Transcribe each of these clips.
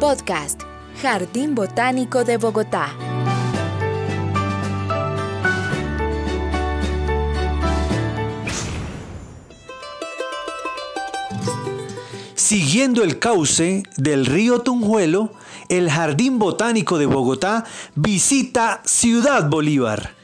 Podcast, Jardín Botánico de Bogotá. Siguiendo el cauce del río Tunjuelo, el Jardín Botánico de Bogotá visita Ciudad Bolívar.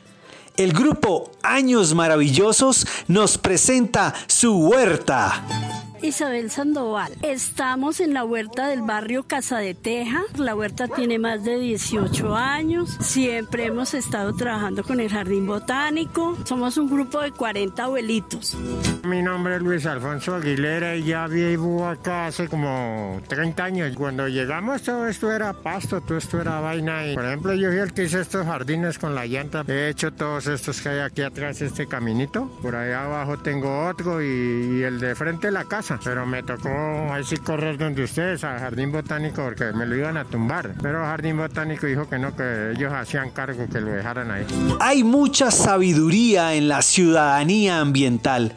El grupo Años Maravillosos nos presenta su huerta. Isabel Sandoval. Estamos en la huerta del barrio Casa de Teja. La huerta tiene más de 18 años. Siempre hemos estado trabajando con el jardín botánico. Somos un grupo de 40 abuelitos. Mi nombre es Luis Alfonso Aguilera y ya vivo acá hace como 30 años. Cuando llegamos todo esto era pasto, todo esto era vaina. Por ejemplo, yo fui el que hice estos jardines con la llanta. He hecho todos estos que hay aquí atrás, este caminito. Por allá abajo tengo otro y, y el de frente de la casa pero me tocó ahí sí correr donde ustedes, al Jardín Botánico, porque me lo iban a tumbar. Pero Jardín Botánico dijo que no, que ellos hacían cargo, que lo dejaran ahí. Hay mucha sabiduría en la ciudadanía ambiental.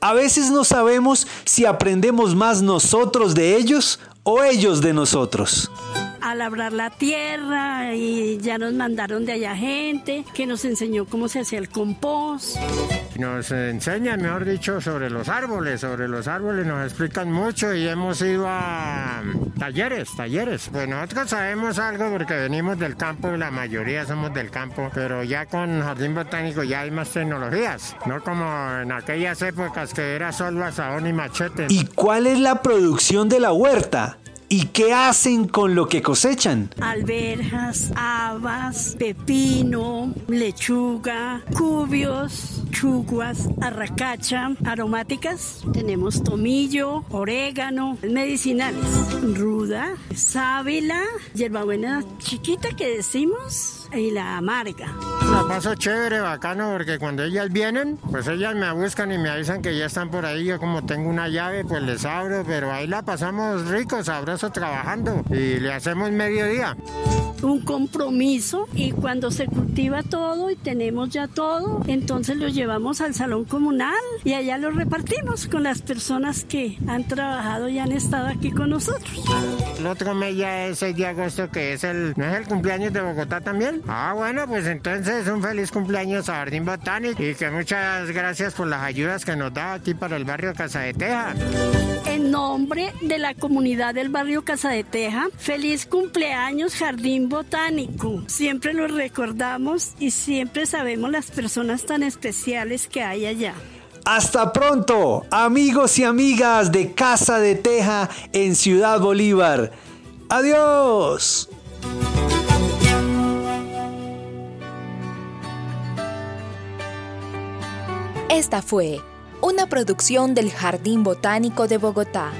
A veces no sabemos si aprendemos más nosotros de ellos o ellos de nosotros a labrar la tierra y ya nos mandaron de allá gente que nos enseñó cómo se hacía el compost. Nos enseñan, mejor dicho, sobre los árboles, sobre los árboles nos explican mucho y hemos ido a talleres, talleres. Pues nosotros sabemos algo porque venimos del campo, la mayoría somos del campo, pero ya con Jardín Botánico ya hay más tecnologías, no como en aquellas épocas que era solo asadón y machete. ¿Y cuál es la producción de la huerta? ¿Y qué hacen con lo que cosechan? Alberjas, habas, pepino, lechuga, cubios, chuguas, arracacha, aromáticas. Tenemos tomillo, orégano, medicinales, ruda, sábila, hierbabuena chiquita que decimos y la amarga. La paso chévere, bacano, porque cuando ellas vienen, pues ellas me buscan y me avisan que ya están por ahí. Yo como tengo una llave, pues les abro, pero ahí la pasamos rico, sabroso trabajando y le hacemos mediodía. Un compromiso y cuando se cultiva todo y tenemos ya todo, entonces lo llevamos al salón comunal y allá lo repartimos con las personas que han trabajado y han estado aquí con nosotros. El otro mes ya es el de agosto que es el, ¿no es el cumpleaños de Bogotá también? Ah, bueno, pues entonces un feliz cumpleaños a Jardín Botánico y que muchas gracias por las ayudas que nos da aquí para el barrio Casa de Teja. En nombre de la comunidad del barrio Casa de Teja, feliz cumpleaños Jardín Botánico. Siempre lo recordamos y siempre sabemos las personas tan especiales que hay allá. Hasta pronto, amigos y amigas de Casa de Teja en Ciudad Bolívar. Adiós. Esta fue una producción del Jardín Botánico de Bogotá.